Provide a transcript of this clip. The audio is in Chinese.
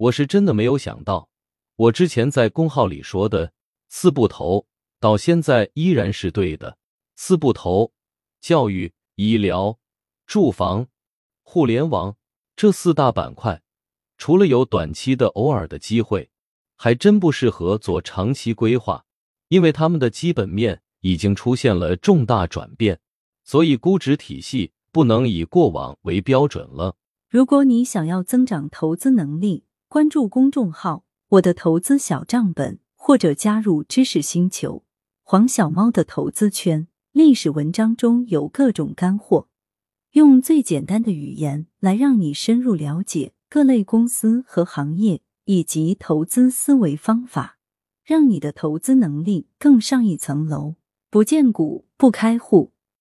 我是真的没有想到，我之前在公号里说的四不投，到现在依然是对的。四不投：教育、医疗、住房、互联网这四大板块，除了有短期的偶尔的机会，还真不适合做长期规划，因为他们的基本面已经出现了重大转变，所以估值体系不能以过往为标准了。如果你想要增长投资能力，关注公众号“我的投资小账本”，或者加入知识星球黄小猫的投资圈。历史文章中有各种干货，用最简单的语言来让你深入了解各类公司和行业以及投资思维方法，让你的投资能力更上一层楼。不见股不开户。